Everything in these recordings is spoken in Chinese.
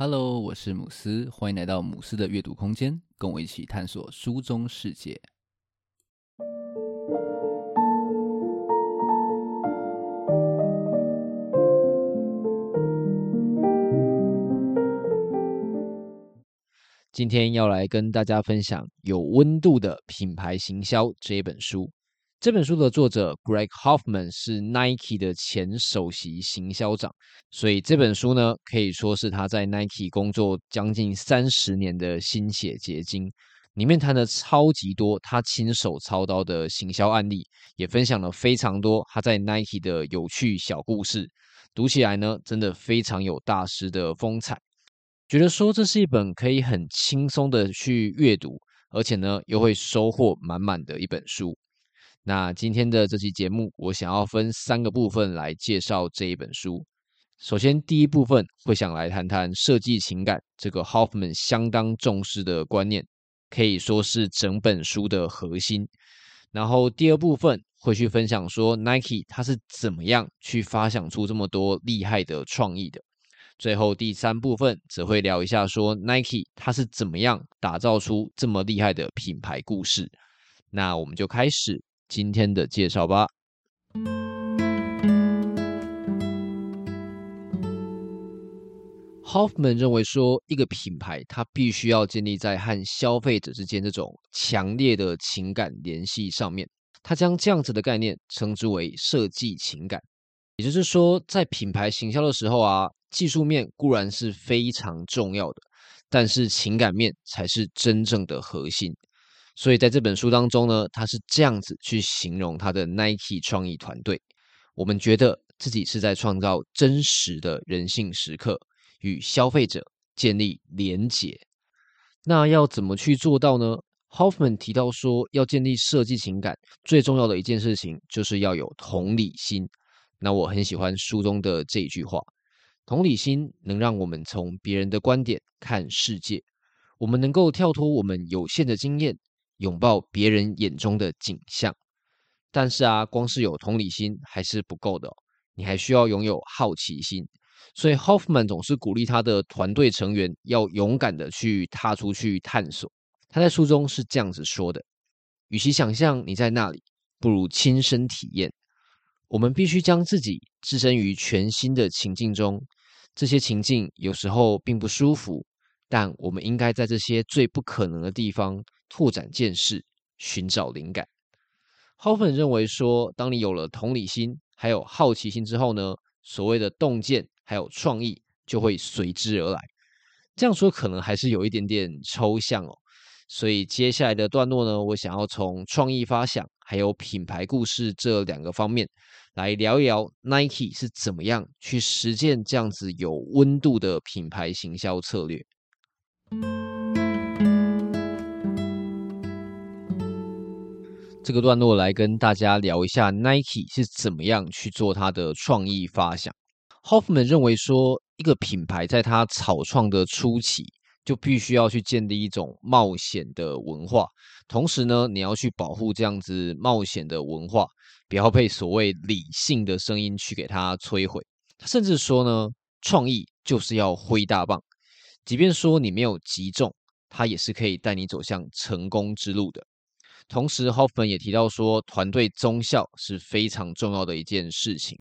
Hello，我是姆斯，欢迎来到姆斯的阅读空间，跟我一起探索书中世界。今天要来跟大家分享《有温度的品牌行销》这一本书。这本书的作者 Greg Hoffman 是 Nike 的前首席行销长，所以这本书呢，可以说是他在 Nike 工作将近三十年的心血结晶。里面谈了超级多他亲手操刀的行销案例，也分享了非常多他在 Nike 的有趣小故事。读起来呢，真的非常有大师的风采。觉得说这是一本可以很轻松的去阅读，而且呢，又会收获满满的一本书。那今天的这期节目，我想要分三个部分来介绍这一本书。首先，第一部分会想来谈谈设计情感这个 Hoffman 相当重视的观念，可以说是整本书的核心。然后第二部分会去分享说 Nike 它是怎么样去发想出这么多厉害的创意的。最后第三部分则会聊一下说 Nike 它是怎么样打造出这么厉害的品牌故事。那我们就开始。今天的介绍吧。Hoffman 认为说，一个品牌它必须要建立在和消费者之间这种强烈的情感联系上面。他将这样子的概念称之为设计情感。也就是说，在品牌行销的时候啊，技术面固然是非常重要的，但是情感面才是真正的核心。所以在这本书当中呢，他是这样子去形容他的 Nike 创意团队。我们觉得自己是在创造真实的人性时刻，与消费者建立连结。那要怎么去做到呢？Hoffman 提到说，要建立设计情感，最重要的一件事情就是要有同理心。那我很喜欢书中的这一句话：同理心能让我们从别人的观点看世界，我们能够跳脱我们有限的经验。拥抱别人眼中的景象，但是啊，光是有同理心还是不够的，你还需要拥有好奇心。所以 Hoffman 总是鼓励他的团队成员要勇敢的去踏出去探索。他在书中是这样子说的：与其想象你在那里，不如亲身体验。我们必须将自己置身于全新的情境中，这些情境有时候并不舒服，但我们应该在这些最不可能的地方。拓展见识，寻找灵感。Hoffman 认为说，当你有了同理心，还有好奇心之后呢，所谓的洞见还有创意就会随之而来。这样说可能还是有一点点抽象哦。所以接下来的段落呢，我想要从创意发想还有品牌故事这两个方面来聊一聊 Nike 是怎么样去实践这样子有温度的品牌行销策略。这个段落来跟大家聊一下 Nike 是怎么样去做它的创意发想。Hoffman 认为说，一个品牌在它草创的初期，就必须要去建立一种冒险的文化，同时呢，你要去保护这样子冒险的文化，不要被所谓理性的声音去给它摧毁。他甚至说呢，创意就是要挥大棒，即便说你没有击中，它也是可以带你走向成功之路的。同时，Hoffman 也提到说，团队忠效是非常重要的一件事情。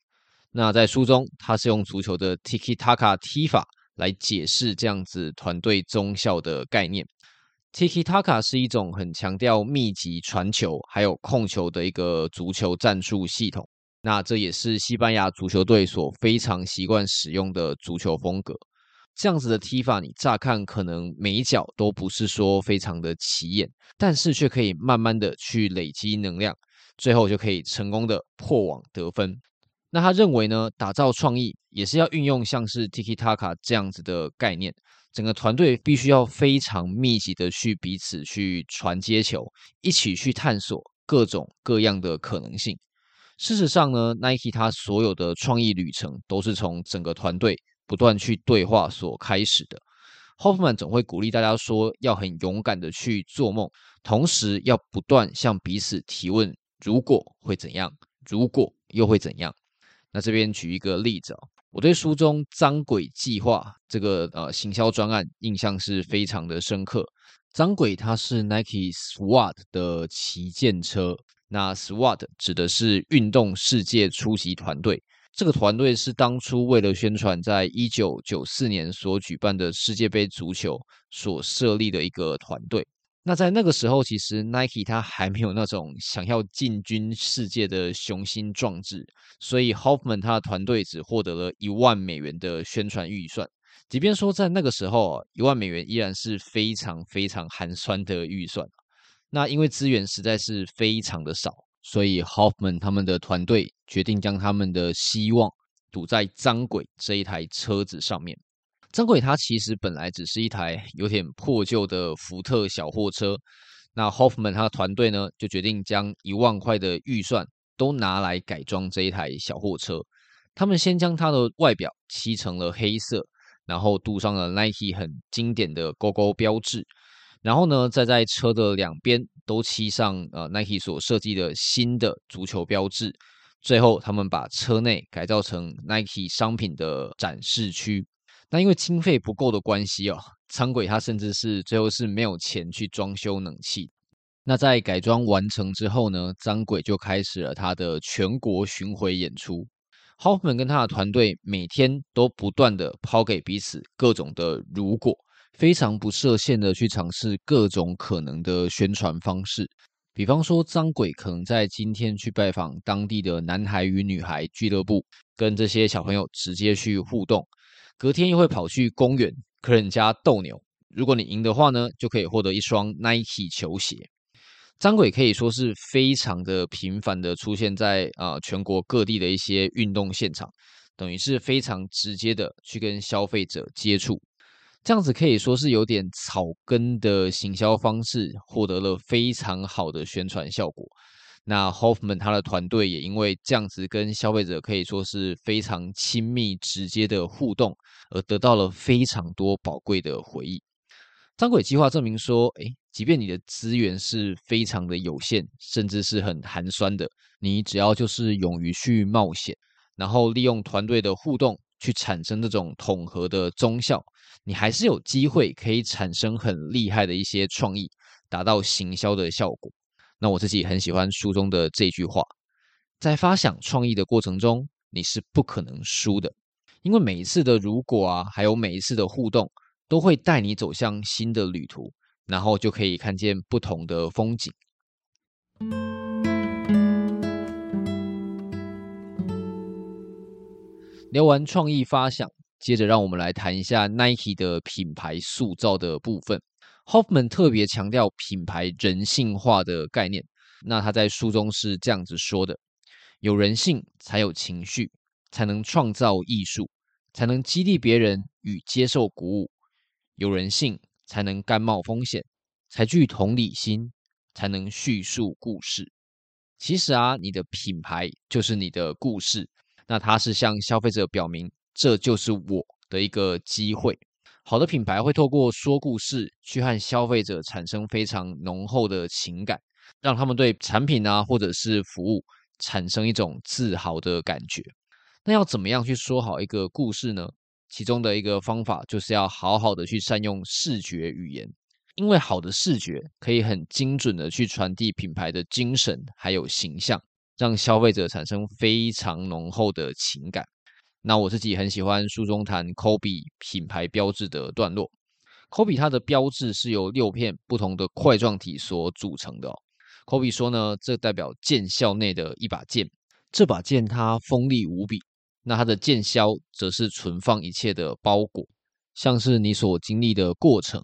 那在书中，他是用足球的 Tiki Taka 踢法来解释这样子团队忠效的概念。Tiki Taka 是一种很强调密集传球还有控球的一个足球战术系统。那这也是西班牙足球队所非常习惯使用的足球风格。这样子的踢法，你乍看可能每一脚都不是说非常的起眼，但是却可以慢慢的去累积能量，最后就可以成功的破网得分。那他认为呢，打造创意也是要运用像是 Tiki Taka 这样子的概念，整个团队必须要非常密集的去彼此去传接球，一起去探索各种各样的可能性。事实上呢，Nike 它所有的创意旅程都是从整个团队。不断去对话所开始的，Hoffman 总会鼓励大家说，要很勇敢的去做梦，同时要不断向彼此提问：如果会怎样？如果又会怎样？那这边举一个例子哦，我对书中臧轨计划这个呃行销专案印象是非常的深刻。臧轨它是 Nike SWAT 的旗舰车，那 SWAT 指的是运动世界出席团队。这个团队是当初为了宣传在一九九四年所举办的世界杯足球所设立的一个团队。那在那个时候，其实 Nike 它还没有那种想要进军世界的雄心壮志，所以 Hoffman 他的团队只获得了一万美元的宣传预算。即便说在那个时候啊，一万美元依然是非常非常寒酸的预算。那因为资源实在是非常的少。所以，Hoffman 他们的团队决定将他们的希望赌在臧轨这一台车子上面。臧轨它其实本来只是一台有点破旧的福特小货车。那 Hoffman 他的团队呢，就决定将一万块的预算都拿来改装这一台小货车。他们先将它的外表漆成了黑色，然后镀上了 Nike 很经典的勾勾标志。然后呢，再在车的两边都漆上呃 Nike 所设计的新的足球标志。最后，他们把车内改造成 Nike 商品的展示区。那因为经费不够的关系哦，臧轨他甚至是最后是没有钱去装修冷气。那在改装完成之后呢，张鬼就开始了他的全国巡回演出。Hoffman 跟他的团队每天都不断的抛给彼此各种的如果。非常不设限的去尝试各种可能的宣传方式，比方说张鬼可能在今天去拜访当地的男孩与女孩俱乐部，跟这些小朋友直接去互动；隔天又会跑去公园跟人家斗牛，如果你赢的话呢，就可以获得一双 Nike 球鞋。张鬼可以说是非常的频繁的出现在啊、全国各地的一些运动现场，等于是非常直接的去跟消费者接触。这样子可以说是有点草根的行销方式，获得了非常好的宣传效果。那 Hoffman 他的团队也因为这样子跟消费者可以说是非常亲密直接的互动，而得到了非常多宝贵的回忆。张轨计划证明说，诶，即便你的资源是非常的有限，甚至是很寒酸的，你只要就是勇于去冒险，然后利用团队的互动去产生这种统合的综效。你还是有机会可以产生很厉害的一些创意，达到行销的效果。那我自己很喜欢书中的这句话：在发想创意的过程中，你是不可能输的，因为每一次的如果啊，还有每一次的互动，都会带你走向新的旅途，然后就可以看见不同的风景。聊完创意发想。接着，让我们来谈一下 Nike 的品牌塑造的部分。Hoffman 特别强调品牌人性化的概念。那他在书中是这样子说的：有人性才有情绪，才能创造艺术，才能激励别人与接受鼓舞。有人性才能甘冒风险，才具同理心，才能叙述故事。其实啊，你的品牌就是你的故事。那它是向消费者表明。这就是我的一个机会。好的品牌会透过说故事去和消费者产生非常浓厚的情感，让他们对产品啊或者是服务产生一种自豪的感觉。那要怎么样去说好一个故事呢？其中的一个方法就是要好好的去善用视觉语言，因为好的视觉可以很精准的去传递品牌的精神还有形象，让消费者产生非常浓厚的情感。那我自己很喜欢书中谈 Kobe 品牌标志的段落。Kobe 它的标志是由六片不同的块状体所组成的哦。Kobe 说呢，这代表剑鞘内的一把剑，这把剑它锋利无比。那它的剑鞘则是存放一切的包裹，像是你所经历的过程、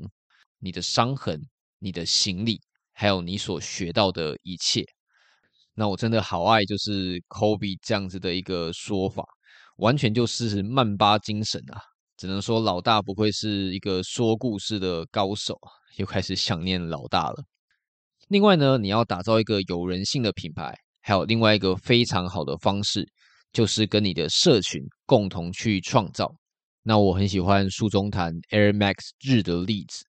你的伤痕、你的行李，还有你所学到的一切。那我真的好爱，就是 Kobe 这样子的一个说法。完全就是曼巴精神啊！只能说老大不愧是一个说故事的高手，又开始想念老大了。另外呢，你要打造一个有人性的品牌，还有另外一个非常好的方式，就是跟你的社群共同去创造。那我很喜欢书中谈 Air Max 日的例子。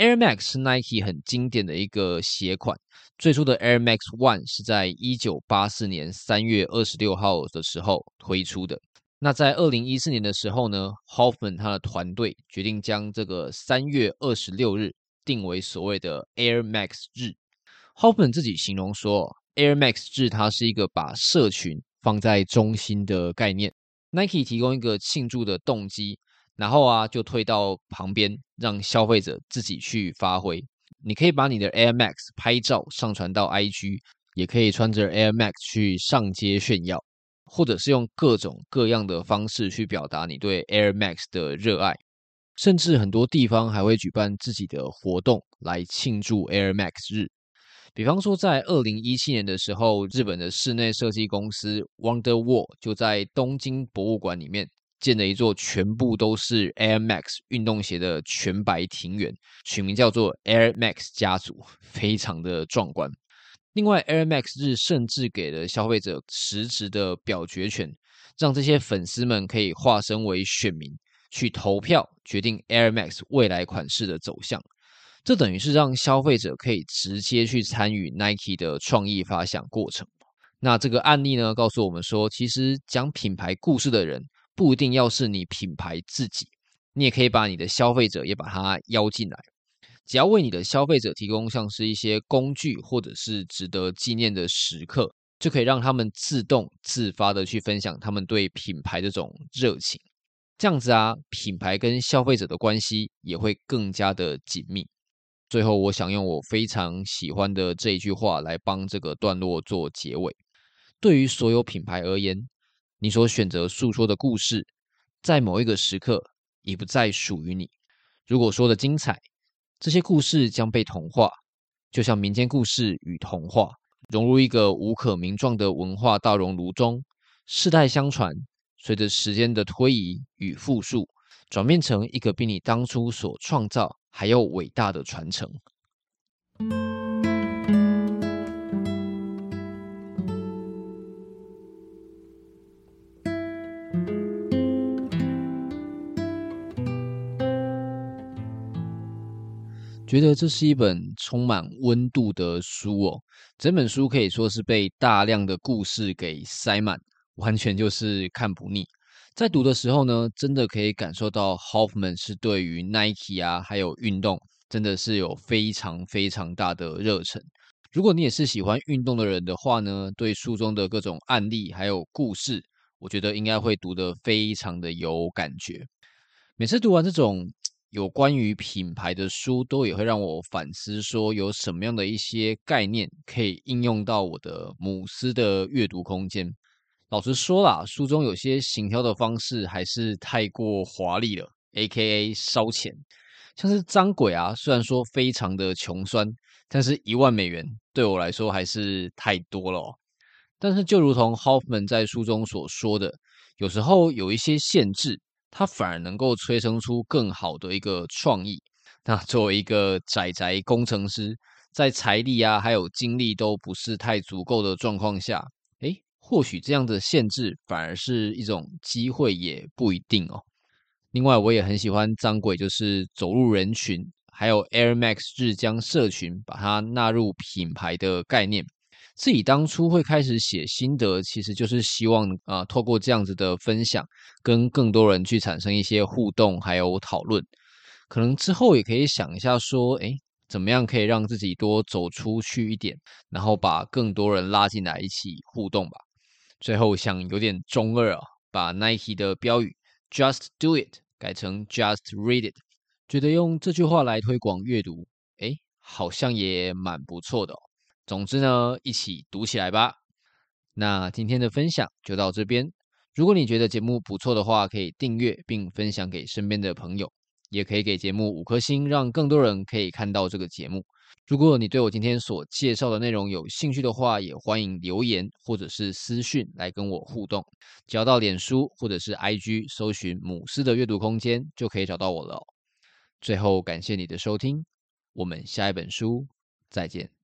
Air Max 是 Nike 很经典的一个鞋款，最初的 Air Max One 是在一九八四年三月二十六号的时候推出的。那在二零一四年的时候呢，Hoffman 他的团队决定将这个三月二十六日定为所谓的 Air Max 日。Hoffman 自己形容说，Air Max 日它是一个把社群放在中心的概念。Nike 提供一个庆祝的动机，然后啊就推到旁边，让消费者自己去发挥。你可以把你的 Air Max 拍照上传到 IG，也可以穿着 Air Max 去上街炫耀。或者是用各种各样的方式去表达你对 Air Max 的热爱，甚至很多地方还会举办自己的活动来庆祝 Air Max 日。比方说，在二零一七年的时候，日本的室内设计公司 Wonderwall 就在东京博物馆里面建了一座全部都是 Air Max 运动鞋的全白庭园，取名叫做 Air Max 家族，非常的壮观。另外，Air Max 日甚至给了消费者实质的表决权，让这些粉丝们可以化身为选民，去投票决定 Air Max 未来款式的走向。这等于是让消费者可以直接去参与 Nike 的创意发想过程。那这个案例呢，告诉我们说，其实讲品牌故事的人不一定要是你品牌自己，你也可以把你的消费者也把它邀进来。只要为你的消费者提供像是一些工具，或者是值得纪念的时刻，就可以让他们自动自发的去分享他们对品牌这种热情。这样子啊，品牌跟消费者的关系也会更加的紧密。最后，我想用我非常喜欢的这一句话来帮这个段落做结尾。对于所有品牌而言，你所选择诉说的故事，在某一个时刻已不再属于你。如果说的精彩，这些故事将被同化，就像民间故事与童话，融入一个无可名状的文化大熔炉中，世代相传，随着时间的推移与复述，转变成一个比你当初所创造还要伟大的传承。觉得这是一本充满温度的书哦，整本书可以说是被大量的故事给塞满，完全就是看不腻。在读的时候呢，真的可以感受到 Hoffman 是对于 Nike 啊，还有运动，真的是有非常非常大的热忱。如果你也是喜欢运动的人的话呢，对书中的各种案例还有故事，我觉得应该会读得非常的有感觉。每次读完这种。有关于品牌的书，都也会让我反思，说有什么样的一些概念可以应用到我的母斯的阅读空间。老实说啦，书中有些行销的方式还是太过华丽了，AKA 烧钱。像是张鬼啊，虽然说非常的穷酸，但是一万美元对我来说还是太多了哦。但是就如同 Hoffman 在书中所说的，有时候有一些限制。它反而能够催生出更好的一个创意。那作为一个宅宅工程师，在财力啊还有精力都不是太足够的状况下，诶，或许这样的限制反而是一种机会，也不一定哦。另外，我也很喜欢张轨，就是走入人群，还有 Air Max 日将社群把它纳入品牌的概念。自己当初会开始写心得，其实就是希望啊、透过这样子的分享，跟更多人去产生一些互动，还有讨论。可能之后也可以想一下，说，诶，怎么样可以让自己多走出去一点，然后把更多人拉进来一起互动吧。最后想有点中二啊，把 Nike 的标语 “Just Do It” 改成 “Just Read It”，觉得用这句话来推广阅读，诶，好像也蛮不错的哦。总之呢，一起读起来吧。那今天的分享就到这边。如果你觉得节目不错的话，可以订阅并分享给身边的朋友，也可以给节目五颗星，让更多人可以看到这个节目。如果你对我今天所介绍的内容有兴趣的话，也欢迎留言或者是私讯来跟我互动。只要到脸书或者是 IG 搜寻“母狮的阅读空间”，就可以找到我了。最后，感谢你的收听，我们下一本书再见。